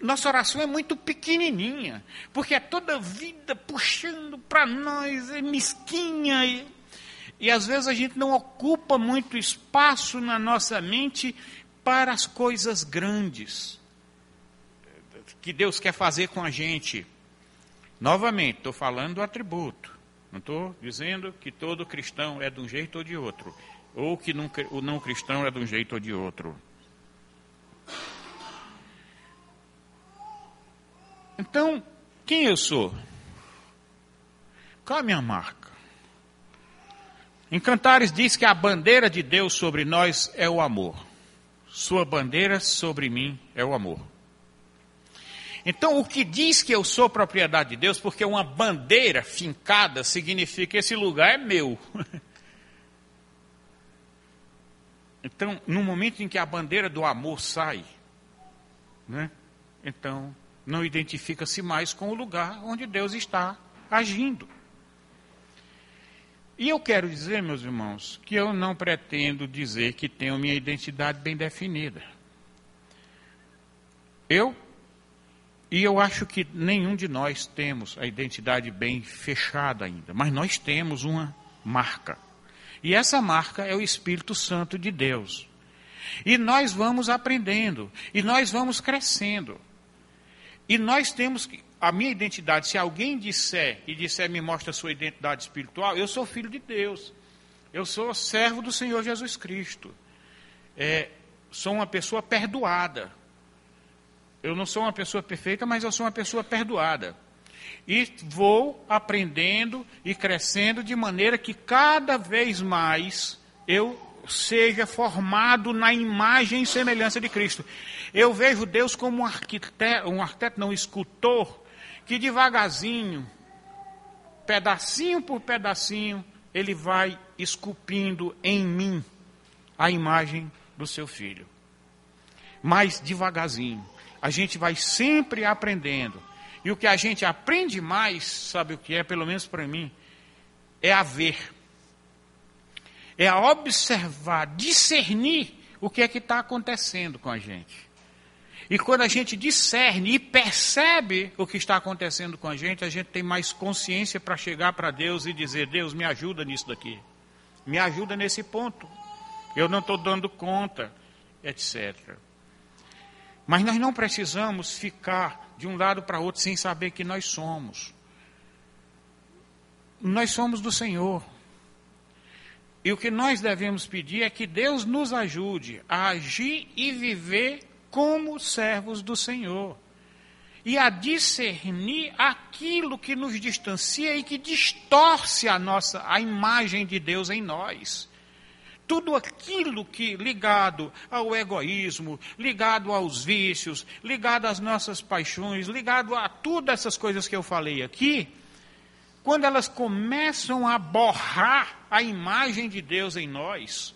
nossa oração é muito pequenininha, porque é toda vida puxando para nós, é mesquinha. E, e às vezes a gente não ocupa muito espaço na nossa mente para as coisas grandes que Deus quer fazer com a gente. Novamente, estou falando do atributo. Não estou dizendo que todo cristão é de um jeito ou de outro. Ou que o não cristão é de um jeito ou de outro. Então, quem eu sou? Qual a minha marca? Em Cantares diz que a bandeira de Deus sobre nós é o amor. Sua bandeira sobre mim é o amor. Então, o que diz que eu sou propriedade de Deus, porque uma bandeira fincada significa que esse lugar é meu. Então, no momento em que a bandeira do amor sai, né, então não identifica-se mais com o lugar onde Deus está agindo. E eu quero dizer, meus irmãos, que eu não pretendo dizer que tenho minha identidade bem definida. Eu, e eu acho que nenhum de nós temos a identidade bem fechada ainda, mas nós temos uma marca. E essa marca é o Espírito Santo de Deus. E nós vamos aprendendo, e nós vamos crescendo. E nós temos que, a minha identidade, se alguém disser e disser me mostra a sua identidade espiritual, eu sou filho de Deus. Eu sou servo do Senhor Jesus Cristo. É, sou uma pessoa perdoada. Eu não sou uma pessoa perfeita, mas eu sou uma pessoa perdoada. E vou aprendendo e crescendo de maneira que cada vez mais eu seja formado na imagem e semelhança de Cristo. Eu vejo Deus como um arquiteto, um arquiteto não, um escultor, que devagarzinho, pedacinho por pedacinho, ele vai esculpindo em mim a imagem do seu filho. Mas devagarzinho. A gente vai sempre aprendendo. E o que a gente aprende mais, sabe o que é, pelo menos para mim, é a ver. É a observar, discernir o que é que está acontecendo com a gente. E quando a gente discerne e percebe o que está acontecendo com a gente, a gente tem mais consciência para chegar para Deus e dizer: Deus, me ajuda nisso daqui. Me ajuda nesse ponto. Eu não estou dando conta, etc. Mas nós não precisamos ficar de um lado para outro sem saber que nós somos. Nós somos do Senhor. E o que nós devemos pedir é que Deus nos ajude a agir e viver como servos do Senhor. E a discernir aquilo que nos distancia e que distorce a nossa a imagem de Deus em nós. Tudo aquilo que ligado ao egoísmo, ligado aos vícios, ligado às nossas paixões, ligado a todas essas coisas que eu falei aqui, quando elas começam a borrar a imagem de Deus em nós,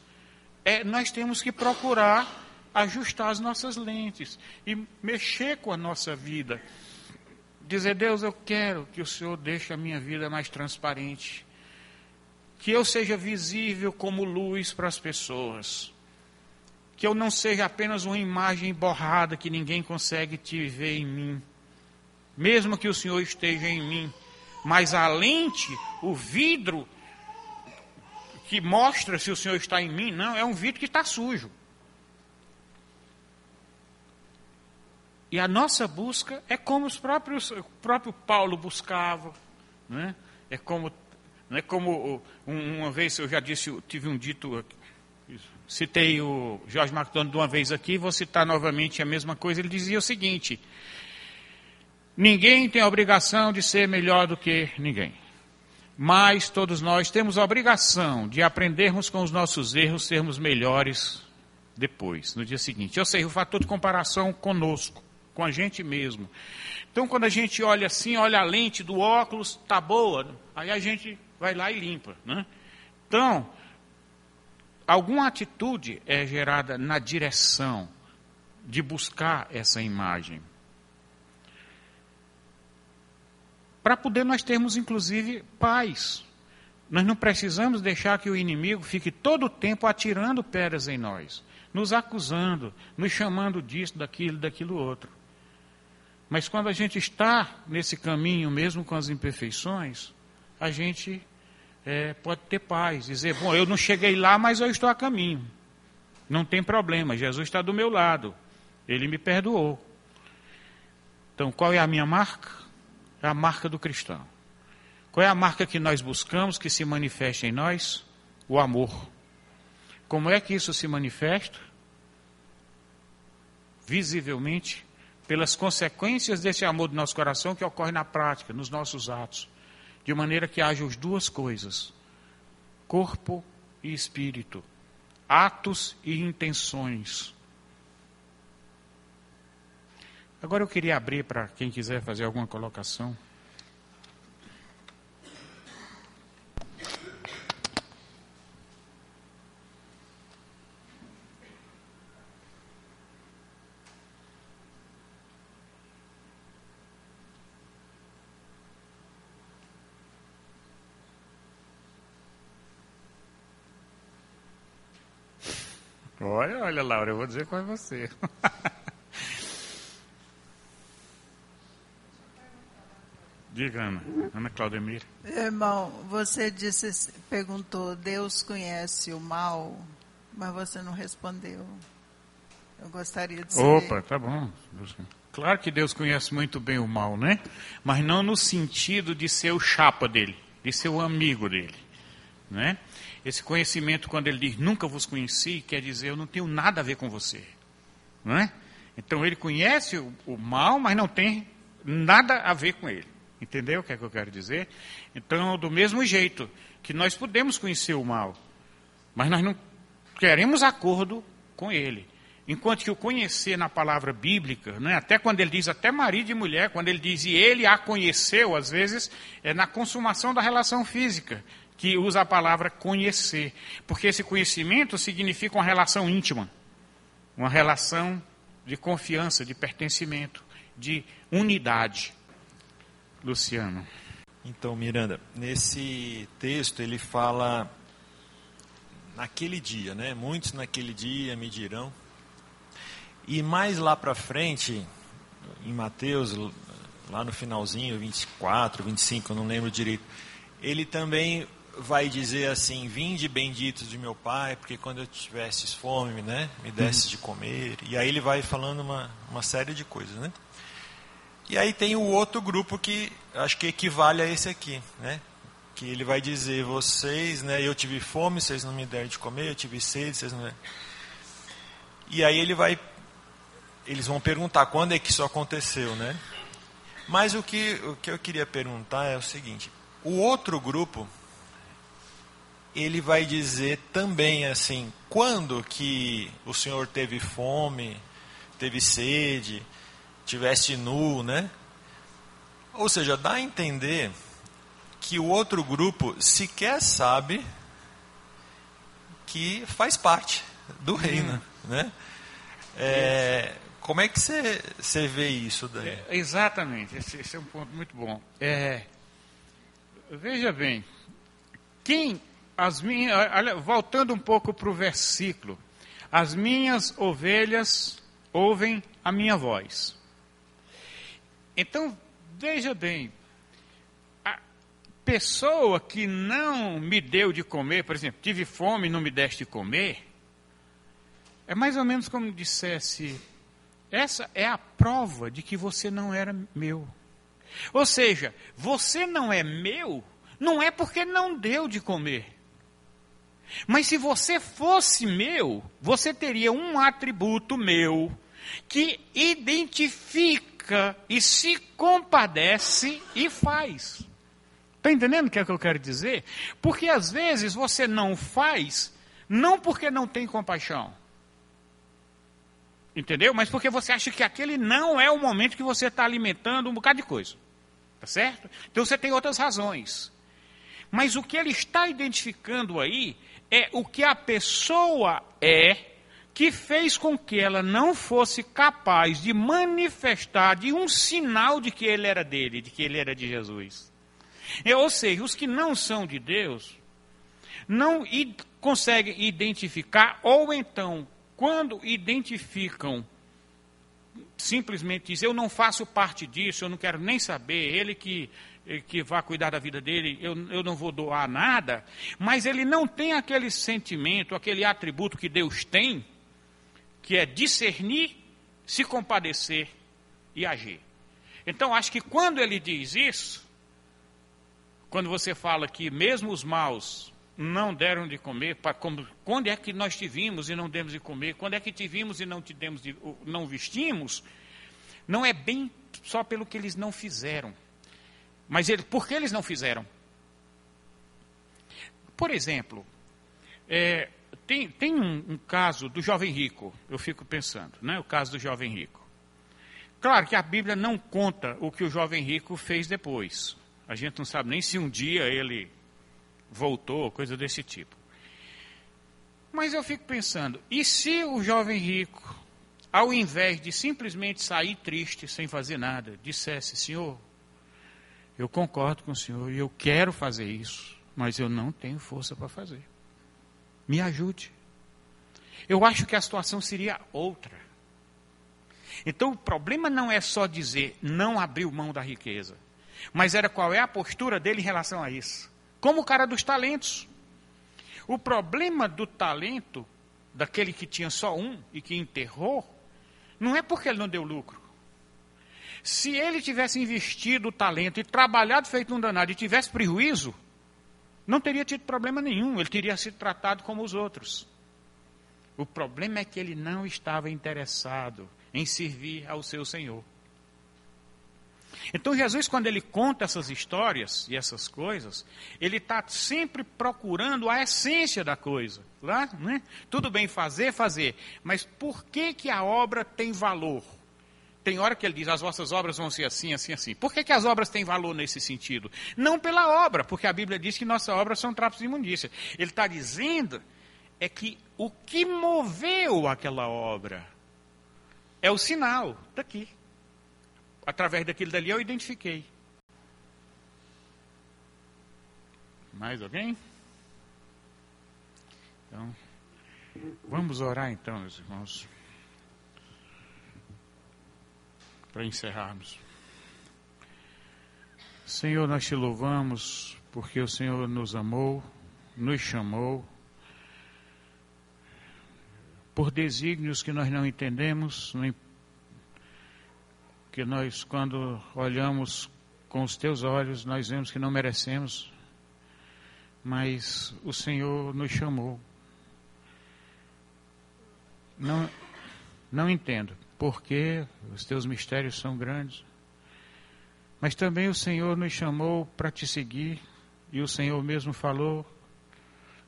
é, nós temos que procurar ajustar as nossas lentes e mexer com a nossa vida. Dizer, Deus, eu quero que o Senhor deixe a minha vida mais transparente. que eu seja visível como luz para as pessoas. Que eu não seja apenas uma imagem borrada que ninguém consegue te ver em mim. Mesmo que o Senhor esteja em mim, mas a lente, o vidro que mostra se o Senhor está em mim, não, é um vidro que está sujo. E a nossa busca é como os próprios, o próprio Paulo buscava. Né? É como, não é como uma vez eu já disse, tive um dito, citei o Jorge MacDonald de uma vez aqui, vou citar novamente a mesma coisa. Ele dizia o seguinte: Ninguém tem a obrigação de ser melhor do que ninguém. Mas todos nós temos a obrigação de aprendermos com os nossos erros, sermos melhores depois, no dia seguinte. Eu sei, o fator de comparação conosco com a gente mesmo. Então, quando a gente olha assim, olha a lente do óculos, tá boa, aí a gente vai lá e limpa. Né? Então, alguma atitude é gerada na direção de buscar essa imagem. Para poder nós termos, inclusive, paz. Nós não precisamos deixar que o inimigo fique todo o tempo atirando pedras em nós, nos acusando, nos chamando disso, daquilo, daquilo outro. Mas quando a gente está nesse caminho, mesmo com as imperfeições, a gente é, pode ter paz, dizer: bom, eu não cheguei lá, mas eu estou a caminho. Não tem problema, Jesus está do meu lado, ele me perdoou. Então, qual é a minha marca? É a marca do cristão. Qual é a marca que nós buscamos que se manifeste em nós? O amor. Como é que isso se manifesta? Visivelmente pelas consequências desse amor do nosso coração que ocorre na prática, nos nossos atos, de maneira que haja as duas coisas: corpo e espírito, atos e intenções. Agora eu queria abrir para quem quiser fazer alguma colocação. Olha, Laura, eu vou dizer qual é você. Diga, Ana. Ana Claudemir. Irmão, você disse, perguntou, Deus conhece o mal, mas você não respondeu. Eu gostaria de saber. Opa, tá bom. Claro que Deus conhece muito bem o mal, né? Mas não no sentido de ser o chapa dele, de ser o amigo dele, né? Esse conhecimento, quando ele diz nunca vos conheci, quer dizer eu não tenho nada a ver com você. Não é? Então ele conhece o, o mal, mas não tem nada a ver com ele. Entendeu o que é que eu quero dizer? Então, do mesmo jeito que nós podemos conhecer o mal, mas nós não queremos acordo com ele. Enquanto que o conhecer na palavra bíblica, né, até quando ele diz até marido e mulher, quando ele diz e ele a conheceu, às vezes é na consumação da relação física que usa a palavra conhecer, porque esse conhecimento significa uma relação íntima, uma relação de confiança, de pertencimento, de unidade. Luciano. Então, Miranda, nesse texto ele fala naquele dia, né? Muitos naquele dia me dirão. E mais lá para frente, em Mateus, lá no finalzinho, 24, 25, eu não lembro direito, ele também vai dizer assim: Vinde benditos de meu Pai, porque quando eu tivesse fome, né, me desse de comer. E aí ele vai falando uma, uma série de coisas, né? E aí tem o outro grupo que acho que equivale a esse aqui, né? Que ele vai dizer: Vocês, né, eu tive fome, vocês não me deram de comer, eu tive sede, vocês não. E aí ele vai. Eles vão perguntar quando é que isso aconteceu, né? Mas o que, o que eu queria perguntar é o seguinte: o outro grupo ele vai dizer também assim, quando que o Senhor teve fome, teve sede, tivesse nu, né? Ou seja, dá a entender que o outro grupo sequer sabe que faz parte do reino, hum. né? É, como é que você, você vê isso daí? É, exatamente, esse, esse, é um ponto muito bom. É, veja bem, quem as minhas, olha, voltando um pouco para o versículo, as minhas ovelhas ouvem a minha voz. Então, veja bem, a pessoa que não me deu de comer, por exemplo, tive fome e não me deste de comer, é mais ou menos como dissesse: essa é a prova de que você não era meu. Ou seja, você não é meu, não é porque não deu de comer. Mas se você fosse meu, você teria um atributo meu que identifica e se compadece e faz. Está entendendo o que é que eu quero dizer? Porque às vezes você não faz, não porque não tem compaixão. Entendeu? Mas porque você acha que aquele não é o momento que você está alimentando um bocado de coisa. Tá certo? Então você tem outras razões. Mas o que ele está identificando aí é o que a pessoa é que fez com que ela não fosse capaz de manifestar de um sinal de que ele era dele, de que ele era de Jesus. É, ou seja, os que não são de Deus não conseguem identificar, ou então quando identificam, simplesmente dizem, eu não faço parte disso, eu não quero nem saber, ele que, que vá cuidar da vida dele, eu, eu não vou doar nada, mas ele não tem aquele sentimento, aquele atributo que Deus tem, que é discernir, se compadecer e agir. Então, acho que quando ele diz isso, quando você fala que mesmo os maus não deram de comer, para, como, quando é que nós tivemos e não demos de comer, quando é que tivemos e não, tivemos de, não vestimos, não é bem só pelo que eles não fizeram, mas ele, por que eles não fizeram? Por exemplo, é, tem, tem um, um, caso do jovem rico, eu fico pensando, né, o caso do jovem rico. Claro que a Bíblia não conta o que o jovem rico fez depois. A gente não sabe nem se um dia ele voltou, coisa desse tipo. Mas eu fico pensando, e se o jovem rico, ao invés de simplesmente sair triste, sem fazer nada, dissesse: Senhor, eu concordo com o Senhor e eu quero fazer isso, mas eu não tenho força para fazer. Me ajude. Eu acho que a situação seria outra. Então o problema não é só dizer não abriu mão da riqueza, mas era qual é a postura dele em relação a isso como o cara dos talentos. O problema do talento, daquele que tinha só um e que enterrou, não é porque ele não deu lucro. Se ele tivesse investido o talento e trabalhado feito um danado e tivesse prejuízo, não teria tido problema nenhum, ele teria sido tratado como os outros. O problema é que ele não estava interessado em servir ao seu Senhor. Então Jesus, quando ele conta essas histórias e essas coisas, ele está sempre procurando a essência da coisa. Lá, né? Tudo bem fazer, fazer. Mas por que, que a obra tem valor? Tem hora que ele diz, as vossas obras vão ser assim, assim, assim. Por que, que as obras têm valor nesse sentido? Não pela obra, porque a Bíblia diz que nossas obras são trapos de imundícia. Ele está dizendo é que o que moveu aquela obra é o sinal daqui através daquilo dali eu identifiquei. Mais alguém? Então, vamos orar então, meus irmãos, para encerrarmos. Senhor, nós te louvamos porque o Senhor nos amou, nos chamou, por desígnios que nós não entendemos, que nós, quando olhamos com os teus olhos, nós vemos que não merecemos, mas o Senhor nos chamou. Não, não entendo porque os teus mistérios são grandes, mas também o Senhor nos chamou para te seguir, e o Senhor mesmo falou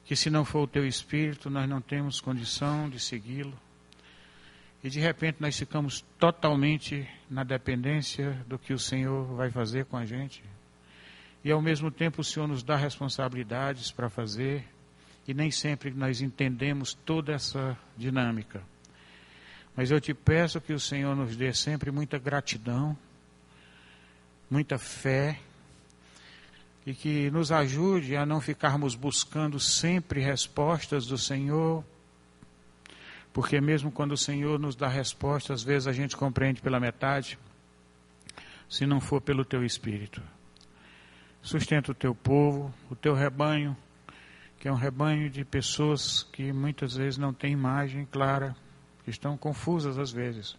que se não for o teu espírito, nós não temos condição de segui-lo. E de repente nós ficamos totalmente na dependência do que o Senhor vai fazer com a gente. E ao mesmo tempo o Senhor nos dá responsabilidades para fazer, e nem sempre nós entendemos toda essa dinâmica. Mas eu te peço que o Senhor nos dê sempre muita gratidão, muita fé, e que nos ajude a não ficarmos buscando sempre respostas do Senhor, porque mesmo quando o Senhor nos dá respostas, às vezes a gente compreende pela metade, se não for pelo teu espírito. Sustenta o teu povo, o teu rebanho, que é um rebanho de pessoas que muitas vezes não têm imagem clara, que estão confusas às vezes.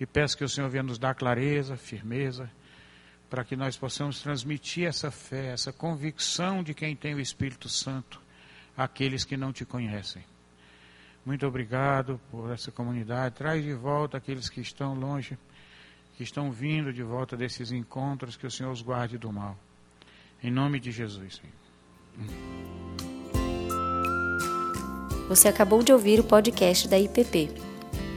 E peço que o Senhor venha nos dar clareza, firmeza, para que nós possamos transmitir essa fé, essa convicção de quem tem o Espírito Santo àqueles que não te conhecem. Muito obrigado por essa comunidade. Traz de volta aqueles que estão longe, que estão vindo de volta desses encontros, que o Senhor os guarde do mal. Em nome de Jesus, Senhor. Você acabou de ouvir o podcast da IPP.